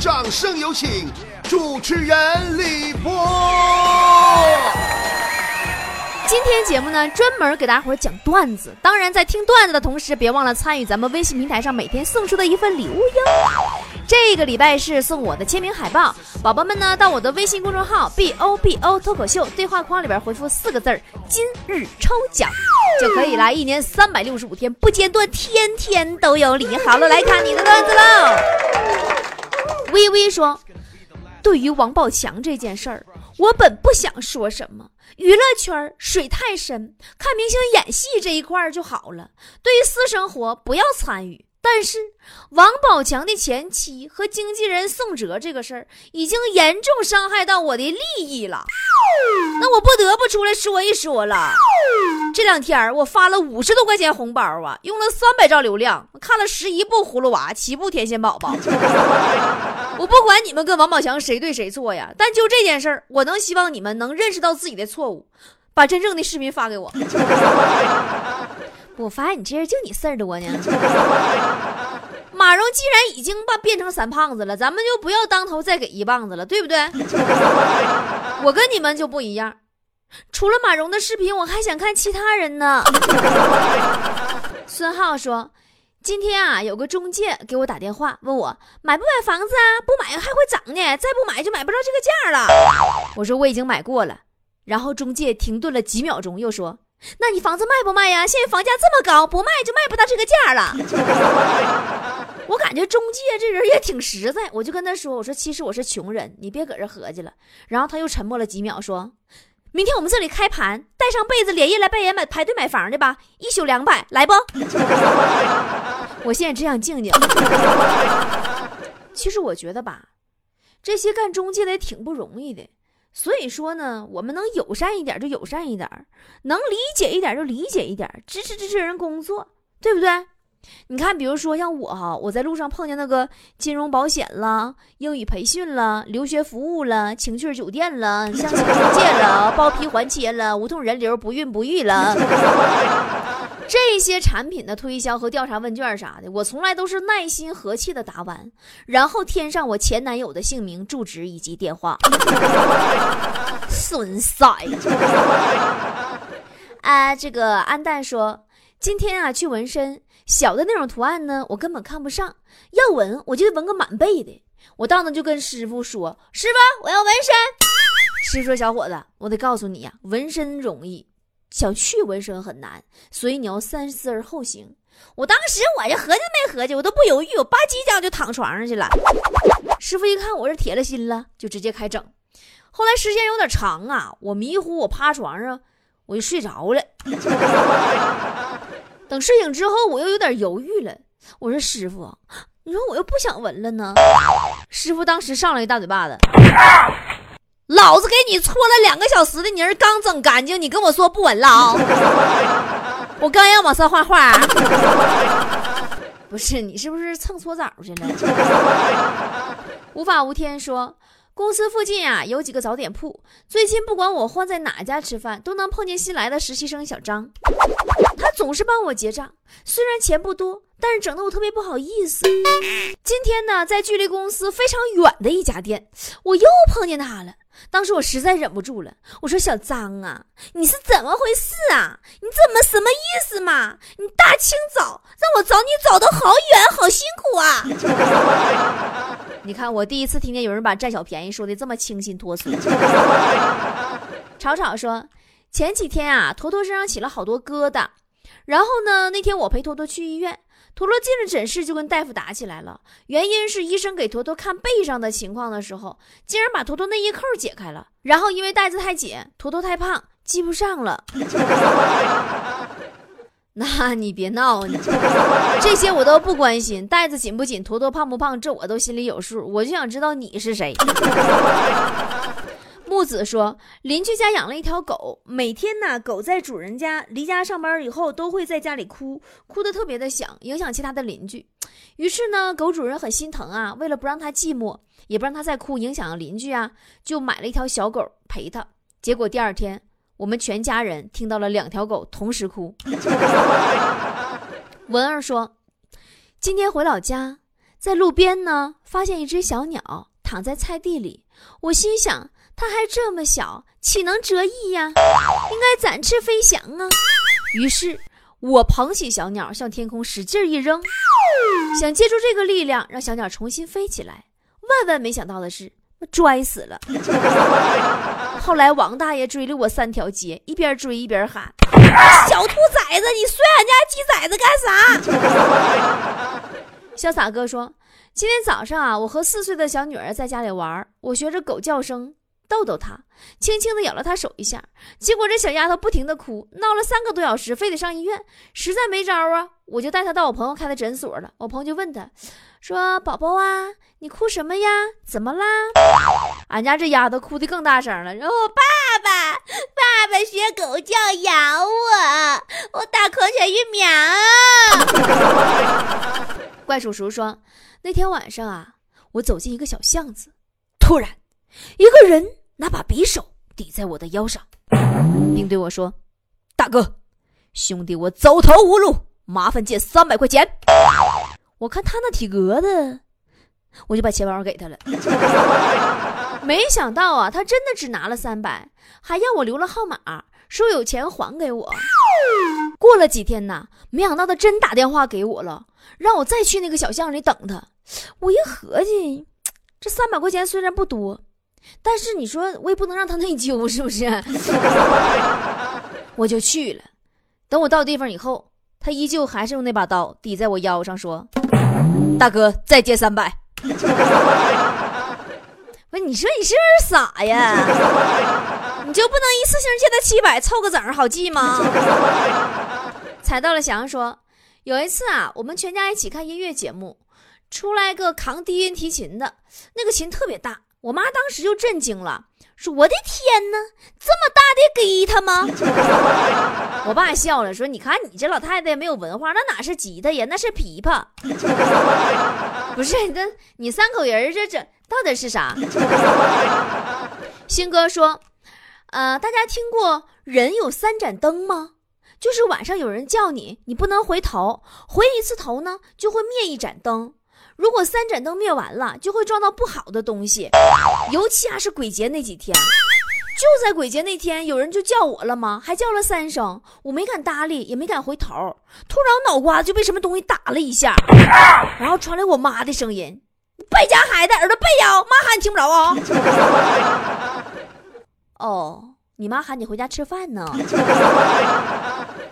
掌声有请主持人李波。今天节目呢，专门给大伙讲段子。当然，在听段子的同时，别忘了参与咱们微信平台上每天送出的一份礼物哟。这个礼拜是送我的签名海报，宝宝们呢，到我的微信公众号 b o b o 脱口秀对话框里边回复四个字儿“今日抽奖”，就可以啦。一年三百六十五天不间断，天天都有礼。好了，来看你的段子喽。微微说：“对于王宝强这件事儿，我本不想说什么。娱乐圈水太深，看明星演戏这一块儿就好了。对于私生活，不要参与。但是王宝强的前妻和经纪人宋哲这个事儿，已经严重伤害到我的利益了。那我不得不出来说一说了。这两天我发了五十多块钱红包啊，用了三百兆流量，看了十一部葫芦娃，七部天线宝宝。我不管你们跟王宝强谁对谁错呀，但就这件事儿，我能希望你们能认识到自己的错误，把真正的视频发给我。我发现你这人就你事儿多呢。马蓉既然已经把变成三胖子了，咱们就不要当头再给一棒子了，对不对？我跟你们就不一样，除了马蓉的视频，我还想看其他人呢。孙浩说。今天啊，有个中介给我打电话，问我买不买房子啊？不买还会涨呢，再不买就买不着这个价了。我说我已经买过了。然后中介停顿了几秒钟，又说：“那你房子卖不卖呀？现在房价这么高，不卖就卖不到这个价了。”我感觉中介这人也挺实在，我就跟他说：“我说其实我是穷人，你别搁这合计了。”然后他又沉默了几秒，说。明天我们这里开盘，带上被子连夜来拜年买排队买房的吧，一宿两百，来不？我现在只想静静。其实我觉得吧，这些干中介的也挺不容易的，所以说呢，我们能友善一点就友善一点，能理解一点就理解一点，支持支持人工作，对不对？你看，比如说像我哈，我在路上碰见那个金融保险了、英语培训了、留学服务了、情趣酒店了、相亲中介了、包皮还切了、无痛人流、不孕不育了，这些产品的推销和调查问卷啥的，我从来都是耐心和气的答完，然后添上我前男友的姓名、住址以及电话。损塞。啊，这个安蛋说，今天啊去纹身。小的那种图案呢，我根本看不上。要纹，我就得纹个满背的。我到那就跟师傅说：“师傅，我要纹身。”师傅说：“小伙子，我得告诉你呀，纹身容易，想去纹身很难，所以你要三思而后行。”我当时我就合计没合计，我都不犹豫，我吧唧一下就躺床上去了。师傅一看我是铁了心了，就直接开整。后来时间有点长啊，我迷糊，我趴床上，我就睡着了。等睡醒之后，我又有点犹豫了。我说：“师傅，你说我又不想纹了呢。”师傅当时上来一大嘴巴子：“老子给你搓了两个小时的泥儿，刚整干净，你跟我说不稳了啊？我刚要往上画画。不是你是不是蹭搓澡去了？”无法无天说。公司附近啊有几个早点铺，最近不管我换在哪家吃饭，都能碰见新来的实习生小张，他总是帮我结账，虽然钱不多，但是整的我特别不好意思。今天呢，在距离公司非常远的一家店，我又碰见他了。当时我实在忍不住了，我说：“小张啊，你是怎么回事啊？你怎么什么意思嘛？你大清早让我找你找的好远，好辛苦啊！”你看，我第一次听见有人把占小便宜说的这么清新脱俗。吵吵说，前几天啊，坨坨身上起了好多疙瘩，然后呢，那天我陪坨坨去医院，坨坨进了诊室就跟大夫打起来了，原因是医生给坨坨看背上的情况的时候，竟然把坨坨内衣扣解开了，然后因为带子太紧，坨坨太胖系不上了。那你别闹，你这些我都不关心，带子紧不紧，坨坨胖不胖，这我都心里有数。我就想知道你是谁。木子说，邻居家养了一条狗，每天呢，狗在主人家离家上班以后，都会在家里哭，哭得特别的响，影响其他的邻居。于是呢，狗主人很心疼啊，为了不让它寂寞，也不让它再哭，影响邻居啊，就买了一条小狗陪它。结果第二天。我们全家人听到了两条狗同时哭。文儿说：“今天回老家，在路边呢，发现一只小鸟躺在菜地里。我心想，它还这么小，岂能折翼呀？应该展翅飞翔啊！于是，我捧起小鸟，向天空使劲一扔，想借助这个力量让小鸟重新飞起来。万万没想到的是，摔死了。后来，王大爷追了我三条街，一边追一边喊：“小兔崽子，你摔俺家鸡崽子干啥？”潇洒哥说：“今天早上啊，我和四岁的小女儿在家里玩，我学着狗叫声逗逗她，轻轻地咬了她手一下，结果这小丫头不停地哭，闹了三个多小时，非得上医院，实在没招啊，我就带她到我朋友开的诊所了。我朋友就问她，说：宝宝啊，你哭什么呀？怎么啦？俺家这丫头哭的更大声了，然后爸爸，爸爸学狗叫咬我，我打狂犬疫苗。怪叔叔说：“那天晚上啊，我走进一个小巷子，突然，一个人拿把匕首抵在我的腰上，并对我说：‘大哥，兄弟，我走投无路，麻烦借三百块钱。’我看他那体格子，我就把钱包给他了。没想到啊，他真的只拿了三百，还要我留了号码，说有钱还给我。过了几天呢，没想到他真打电话给我了。”让我再去那个小巷里等他，我一合计，这三百块钱虽然不多，但是你说我也不能让他内疚，是不是？我就去了。等我到地方以后，他依旧还是用那把刀抵在我腰上，说：“大哥，再借三百。”不，你说你是不是傻呀？你就不能一次性借他七百，凑个整好记吗？踩到了翔说。有一次啊，我们全家一起看音乐节目，出来个扛低音提琴的，那个琴特别大，我妈当时就震惊了，说：“我的天哪，这么大的吉他吗？” 我爸笑了，说：“你看你这老太太没有文化，那哪是吉他呀，那是琵琶。不是，那你三口人这这到底是啥？” 新哥说：“呃，大家听过人有三盏灯吗？”就是晚上有人叫你，你不能回头，回一次头呢就会灭一盏灯。如果三盏灯灭完了，就会撞到不好的东西。尤其啊是鬼节那几天，就在鬼节那天，有人就叫我了吗？还叫了三声，我没敢搭理，也没敢回头。突然脑瓜子就被什么东西打了一下，然后传来我妈的声音：“败家孩子，耳朵背呀，妈喊你听不着啊。”哦。你妈喊你回家吃饭呢。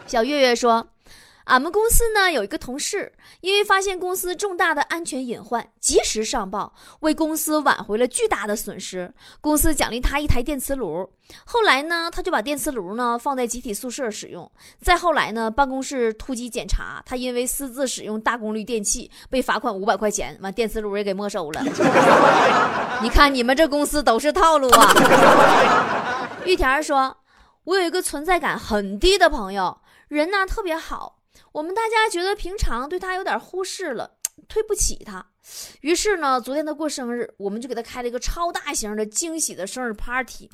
小月月说：“俺们公司呢有一个同事，因为发现公司重大的安全隐患，及时上报，为公司挽回了巨大的损失。公司奖励他一台电磁炉。后来呢，他就把电磁炉呢放在集体宿舍使用。再后来呢，办公室突击检查，他因为私自使用大功率电器，被罚款五百块钱，完电磁炉也给没收了。你看你们这公司都是套路啊！” 玉田说：“我有一个存在感很低的朋友，人呢特别好。我们大家觉得平常对他有点忽视了，对不起他。于是呢，昨天他过生日，我们就给他开了一个超大型的惊喜的生日 party。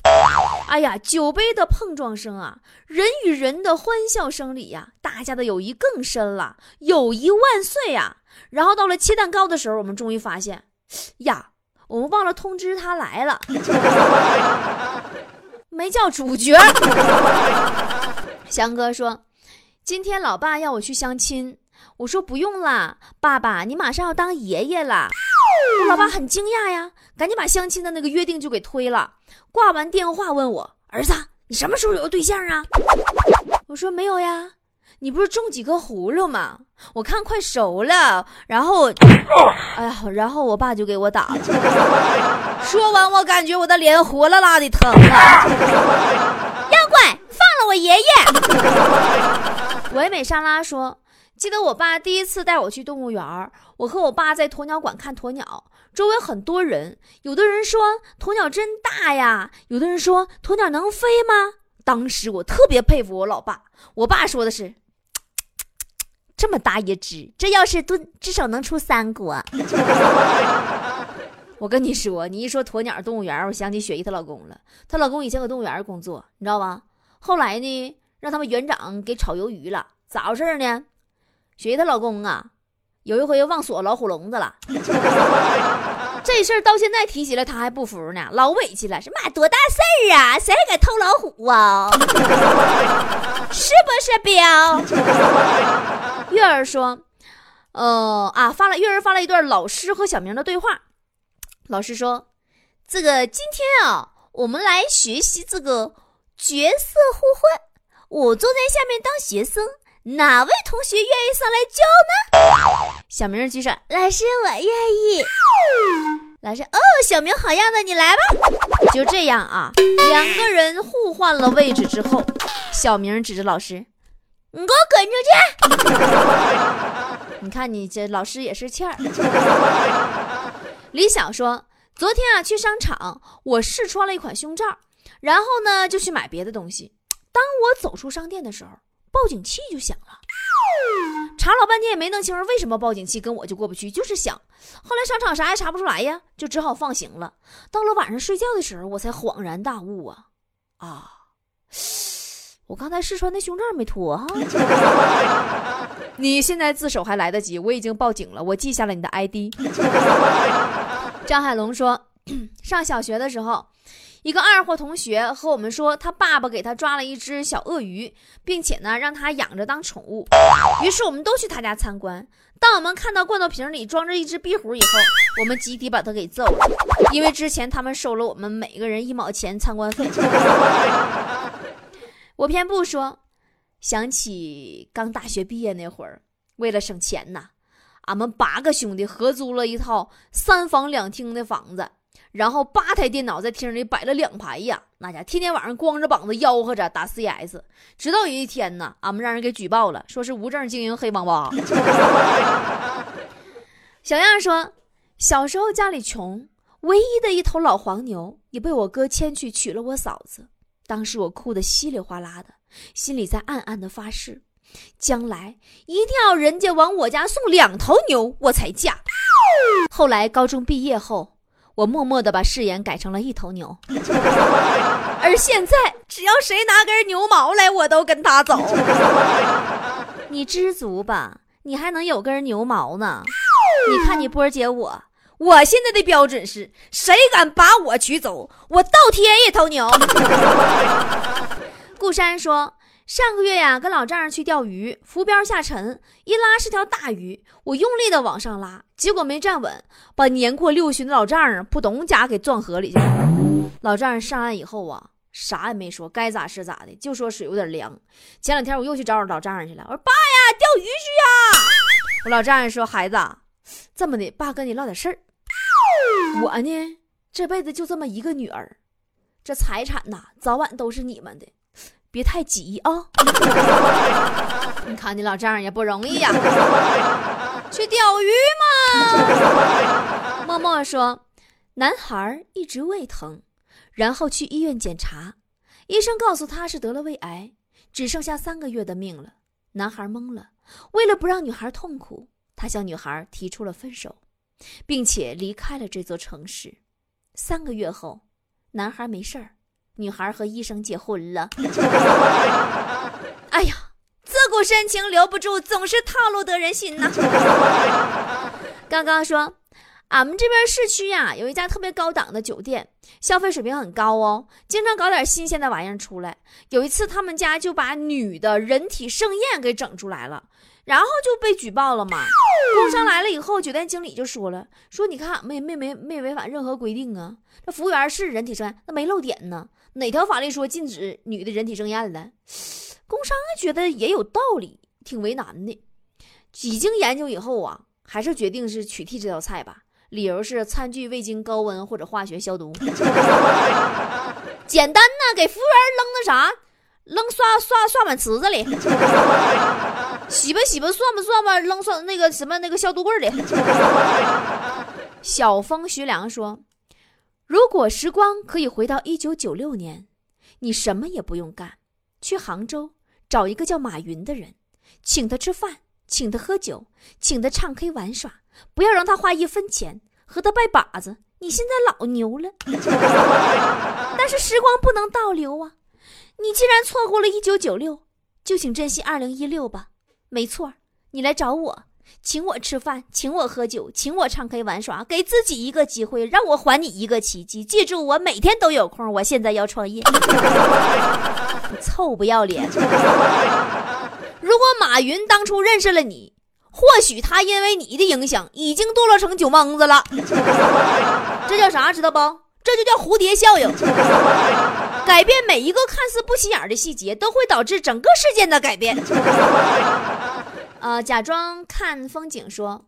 哎呀，酒杯的碰撞声啊，人与人的欢笑声里呀，大家的友谊更深了。友谊万岁呀！然后到了切蛋糕的时候，我们终于发现，呀，我们忘了通知他来了。”没叫主角。翔哥说：“今天老爸要我去相亲，我说不用了，爸爸，你马上要当爷爷了。”老爸很惊讶呀，赶紧把相亲的那个约定就给推了。挂完电话问我：“儿子，你什么时候有个对象啊？”我说：“没有呀。”你不是种几颗葫芦吗？我看快熟了，然后，哎呀，然后我爸就给我打了。说完，我感觉我的脸火辣辣的疼啊！妖怪，放了我爷爷！唯美莎拉说：“记得我爸第一次带我去动物园，我和我爸在鸵鸟馆看鸵鸟，周围很多人，有的人说鸵鸟真大呀，有的人说鸵鸟能飞吗？当时我特别佩服我老爸，我爸说的是。”这么大一只，这要是炖，至少能出三锅。我跟你说，你一说鸵鸟动物园，我想起雪姨她老公了。她老公以前搁动物园工作，你知道吧？后来呢，让他们园长给炒鱿鱼了。咋回事呢？雪姨她老公啊，有一回又忘锁老虎笼子了。这事儿到现在提起来他还不服呢，老委屈了，什么多大事儿啊，谁还敢偷老虎啊？是不是彪？月儿说，呃啊，发了月儿发了一段老师和小明的对话。老师说，这个今天啊，我们来学习这个角色互换，我坐在下面当学生，哪位同学愿意上来教呢？小明举手，老师我愿意。老师，哦，小明好样的，你来吧。就这样啊，两个人互换了位置之后，小明指着老师：“你给我滚出去！” 你看你这老师也是欠儿。李想说：“昨天啊，去商场，我试穿了一款胸罩，然后呢，就去买别的东西。当我走出商店的时候，报警器就响了。”查老半天也没弄清为什么报警器跟我就过不去，就是响。后来商场啥也查不出来呀，就只好放行了。到了晚上睡觉的时候，我才恍然大悟啊啊！我刚才试穿的胸罩没脱哈。你现在自首还来得及，我已经报警了，我记下了你的 ID。张海龙说，上小学的时候。一个二货同学和我们说，他爸爸给他抓了一只小鳄鱼，并且呢让他养着当宠物。于是我们都去他家参观。当我们看到罐头瓶里装着一只壁虎以后，我们集体把他给揍了，因为之前他们收了我们每个人一毛钱参观费。我偏不说，想起刚大学毕业那会儿，为了省钱呐，俺们八个兄弟合租了一套三房两厅的房子。然后八台电脑在厅里摆了两排呀，那家天天晚上光着膀子吆喝着打 CS，直到有一天呢，俺们让人给举报了，说是无证经营黑网吧。小样说，小时候家里穷，唯一的一头老黄牛也被我哥牵去娶了我嫂子，当时我哭得稀里哗啦的，心里在暗暗的发誓，将来一定要人家往我家送两头牛我才嫁。后来高中毕业后。我默默地把誓言改成了一头牛，而现在只要谁拿根牛毛来，我都跟他走。你知足吧，你还能有根牛毛呢。你看你波姐我，我现在的标准是，谁敢把我娶走，我倒贴一头牛。顾山说。上个月呀，跟老丈人去钓鱼，浮标下沉，一拉是条大鱼，我用力的往上拉，结果没站稳，把年过六旬的老丈人扑通家给撞河里去了。老丈人上岸以后啊，啥也没说，该咋是咋的，就说水有点凉。前两天我又去找我老丈人去了，我说爸呀，钓鱼去呀。我老丈人说孩子，这么的，爸跟你唠点事儿。我呢，这辈子就这么一个女儿，这财产呐，早晚都是你们的。别太急啊！你看你老丈人也不容易呀，去钓鱼嘛。默默说，男孩一直胃疼，然后去医院检查，医生告诉他是得了胃癌，只剩下三个月的命了。男孩懵了，为了不让女孩痛苦，他向女孩提出了分手，并且离开了这座城市。三个月后，男孩没事儿。女孩和医生结婚了。哎呀，自古深情留不住，总是套路得人心呐。刚刚说，俺们这边市区呀，有一家特别高档的酒店，消费水平很高哦，经常搞点新鲜的玩意儿出来。有一次，他们家就把女的人体盛宴给整出来了。然后就被举报了嘛。工商来了以后，酒店经理就说了：“说你看，没没没没违反任何规定啊。这服务员是人体盛宴，那没漏点呢。哪条法律说禁止女的人体盛宴了？”工商觉得也有道理，挺为难的。几经研究以后啊，还是决定是取缔这道菜吧。理由是餐具未经高温或者化学消毒。简单呐，给服务员扔那啥，扔刷刷刷碗池子里。洗吧洗吧，涮吧涮吧，扔涮那个什么那个消毒柜里。小风徐良说：“如果时光可以回到一九九六年，你什么也不用干，去杭州找一个叫马云的人，请他吃饭，请他喝酒，请他唱 K 玩耍，不要让他花一分钱，和他拜把子。你现在老牛了，但是时光不能倒流啊！你既然错过了一九九六，就请珍惜二零一六吧。”没错，你来找我，请我吃饭，请我喝酒，请我唱 K 玩耍，给自己一个机会，让我还你一个奇迹。记住，我每天都有空。我现在要创业。臭不要脸！如果马云当初认识了你，或许他因为你的影响，已经堕落成酒蒙子了。这叫啥？知道不？这就叫蝴蝶效应。改变每一个看似不起眼的细节，都会导致整个事件的改变。呃，假装看风景说，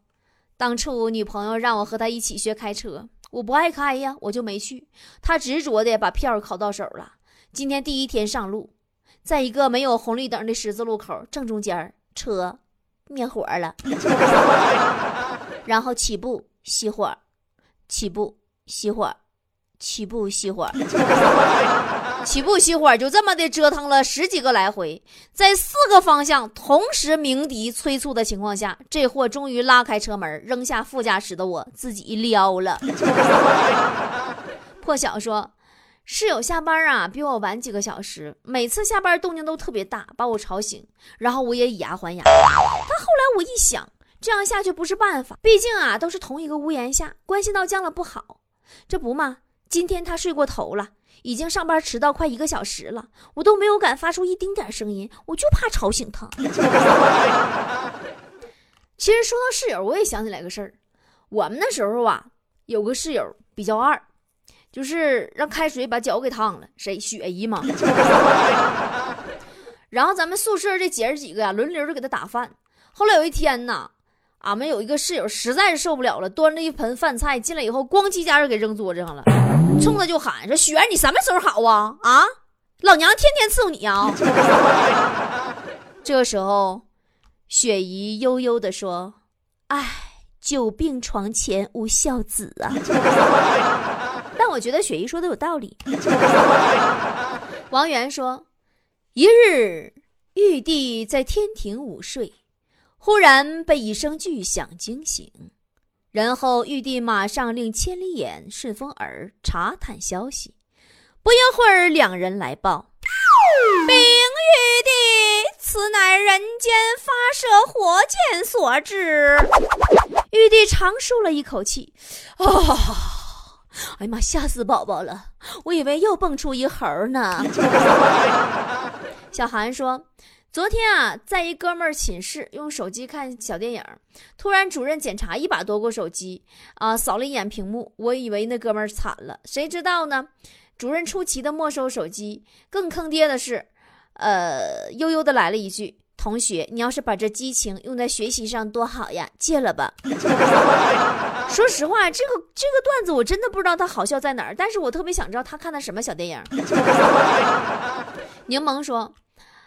当初女朋友让我和她一起学开车，我不爱开呀，我就没去。她执着的把票考到手了。今天第一天上路，在一个没有红绿灯的十字路口正中间，车灭火了，然后起步熄火，起步熄火，起步熄火。起步熄火，就这么的折腾了十几个来回，在四个方向同时鸣笛催促的情况下，这货终于拉开车门，扔下副驾驶的我自己撩了。破晓说，室友下班啊比我晚几个小时，每次下班动静都特别大，把我吵醒，然后我也以牙还牙。但后来我一想，这样下去不是办法，毕竟啊都是同一个屋檐下，关系到僵了不好。这不嘛，今天他睡过头了。已经上班迟到快一个小时了，我都没有敢发出一丁点声音，我就怕吵醒他。其实说到室友，我也想起来个事儿，我们那时候啊，有个室友比较二，就是让开水把脚给烫了，谁？雪姨嘛。然后咱们宿舍这姐儿几个呀，轮流就给他打饭。后来有一天呢，俺们有一个室友实在是受不了了，端着一盆饭菜进来以后，咣叽一下就给扔桌子上了。冲他就喊说：“雪儿，你什么时候好啊？啊，老娘天天伺候你啊！”这时候，雪姨悠悠地说：“哎，久病床前无孝子啊。” 但我觉得雪姨说的有道理。王源说：“一日，玉帝在天庭午睡，忽然被一声巨响惊醒。”然后玉帝马上令千里眼、顺风耳查探消息。不一会儿，两人来报：“禀玉帝，此乃人间发射火箭所致。”玉帝长舒了一口气：“啊，哎呀妈，吓死宝宝了！我以为又蹦出一猴呢。”小韩说。昨天啊，在一哥们儿寝室用手机看小电影，突然主任检查一把夺过手机，啊，扫了一眼屏幕，我以为那哥们儿惨了，谁知道呢？主任出奇的没收手机，更坑爹的是，呃，悠悠的来了一句：“同学，你要是把这激情用在学习上多好呀，戒了吧。”说实话，这个这个段子我真的不知道它好笑在哪儿，但是我特别想知道他看的什么小电影。柠檬说。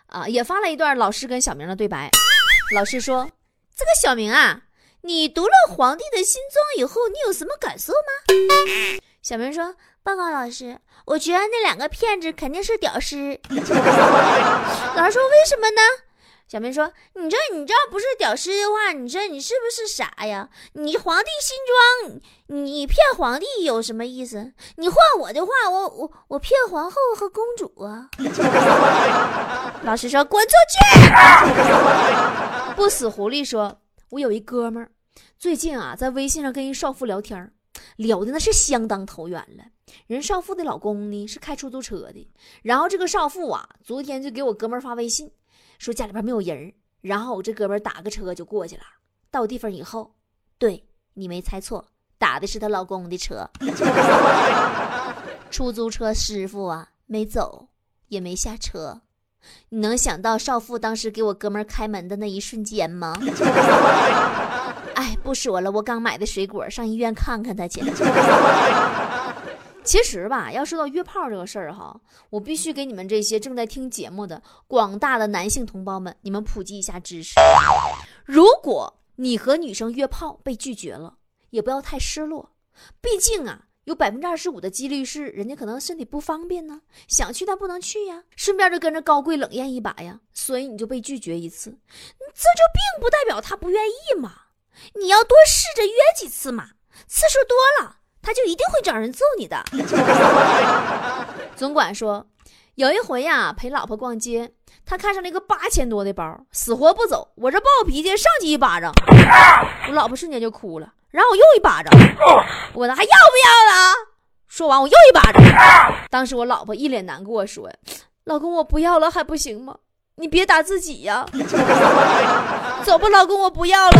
啊，也发了一段老师跟小明的对白。老师说：“这个小明啊，你读了皇帝的新装以后，你有什么感受吗？”小明说：“报告老师，我觉得那两个骗子肯定是屌丝。”老师说：“为什么呢？”小明说：“你这你这不是屌丝的话，你说你是不是傻呀？你皇帝新装，你骗皇帝有什么意思？你换我的话，我我我骗皇后和公主啊！”老师说：“滚出去！”不死狐狸说：“我有一哥们儿，最近啊在微信上跟一少妇聊天，聊的那是相当投缘了。人少妇的老公呢是开出租车的，然后这个少妇啊昨天就给我哥们发微信。”说家里边没有人然后我这哥们打个车就过去了。到地方以后，对你没猜错，打的是她老公的车。出租车师傅啊，没走，也没下车。你能想到少妇当时给我哥们开门的那一瞬间吗？哎，不说了，我刚买的水果，上医院看看他去。其实吧，要说到约炮这个事儿哈，我必须给你们这些正在听节目的广大的男性同胞们，你们普及一下知识。如果你和女生约炮被拒绝了，也不要太失落，毕竟啊，有百分之二十五的几率是人家可能身体不方便呢，想去但不能去呀，顺便就跟着高贵冷艳一把呀，所以你就被拒绝一次，这就并不代表他不愿意嘛，你要多试着约几次嘛，次数多了。他就一定会找人揍你的。总管说，有一回呀，陪老婆逛街，他看上了一个八千多的包，死活不走。我这暴脾气，上去一巴掌，我老婆瞬间就哭了。然后我又一巴掌，我问他还要不要了？说完我又一巴掌。当时我老婆一脸难过，说：“老公，我不要了还不行吗？你别打自己呀。走吧，老公，我不要了。”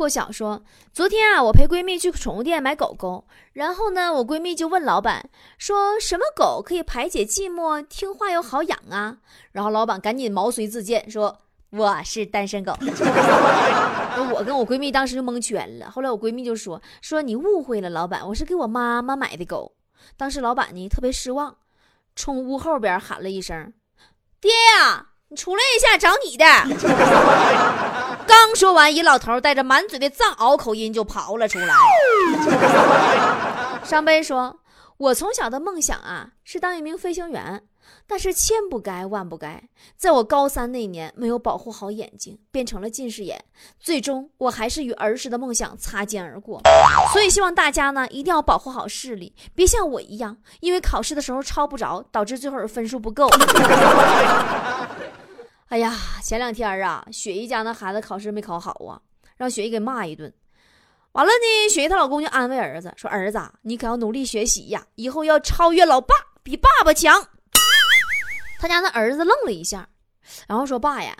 破晓说：“昨天啊，我陪闺蜜去宠物店买狗狗，然后呢，我闺蜜就问老板说什么狗可以排解寂寞、听话又好养啊？然后老板赶紧毛遂自荐说我是单身狗。我跟我闺蜜当时就蒙圈了。后来我闺蜜就说说你误会了，老板，我是给我妈妈买的狗。当时老板呢特别失望，冲屋后边喊了一声：爹呀！”你出来一下，找你的。刚说完，一老头带着满嘴的藏獒口音就跑了出来。上杯说：“我从小的梦想啊，是当一名飞行员。”但是千不该万不该，在我高三那年没有保护好眼睛，变成了近视眼，最终我还是与儿时的梦想擦肩而过。所以希望大家呢一定要保护好视力，别像我一样，因为考试的时候抄不着，导致最后分数不够。哎呀，前两天啊，雪姨家那孩子考试没考好啊，让雪姨给骂一顿。完了呢，雪姨她老公就安慰儿子说：“儿子，你可要努力学习呀，以后要超越老爸，比爸爸强。”他家那儿子愣了一下，然后说：“爸呀，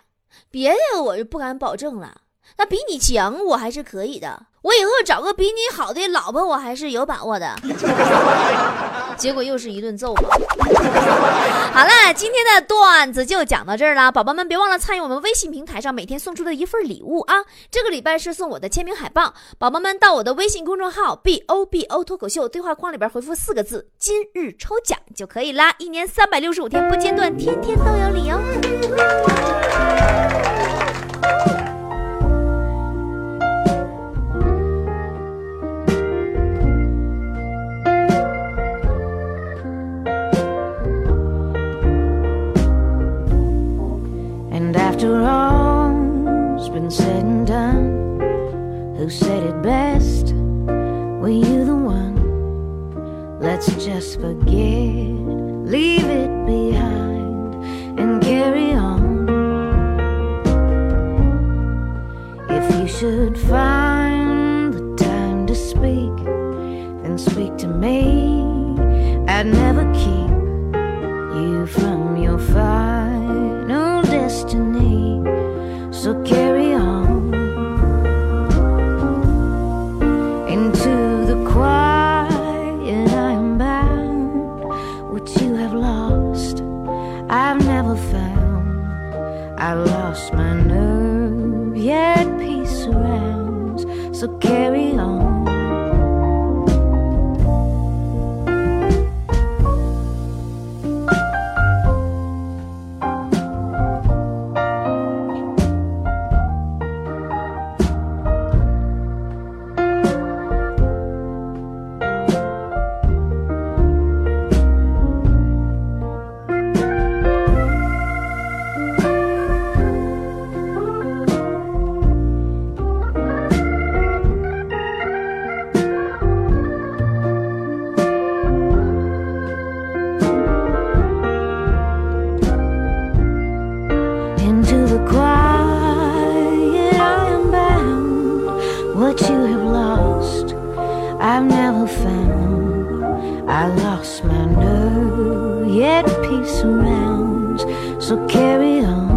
别的我就不敢保证了，那比你强我还是可以的。我以后找个比你好的老婆，我还是有把握的。”结果又是一顿揍嘛。好了，今天的段子就讲到这儿了，宝宝们别忘了参与我们微信平台上每天送出的一份礼物啊！这个礼拜是送我的签名海报，宝宝们到我的微信公众号 b o b o 脱口秀对话框里边回复四个字“今日抽奖”就可以啦，一年三百六十五天不间断，天天都有礼哦。After all's been said and done, who said it best? Were you the one? Let's just forget, leave it behind, and carry on. If you should find the time to speak, then speak to me. I'd never keep you from So carry carry on.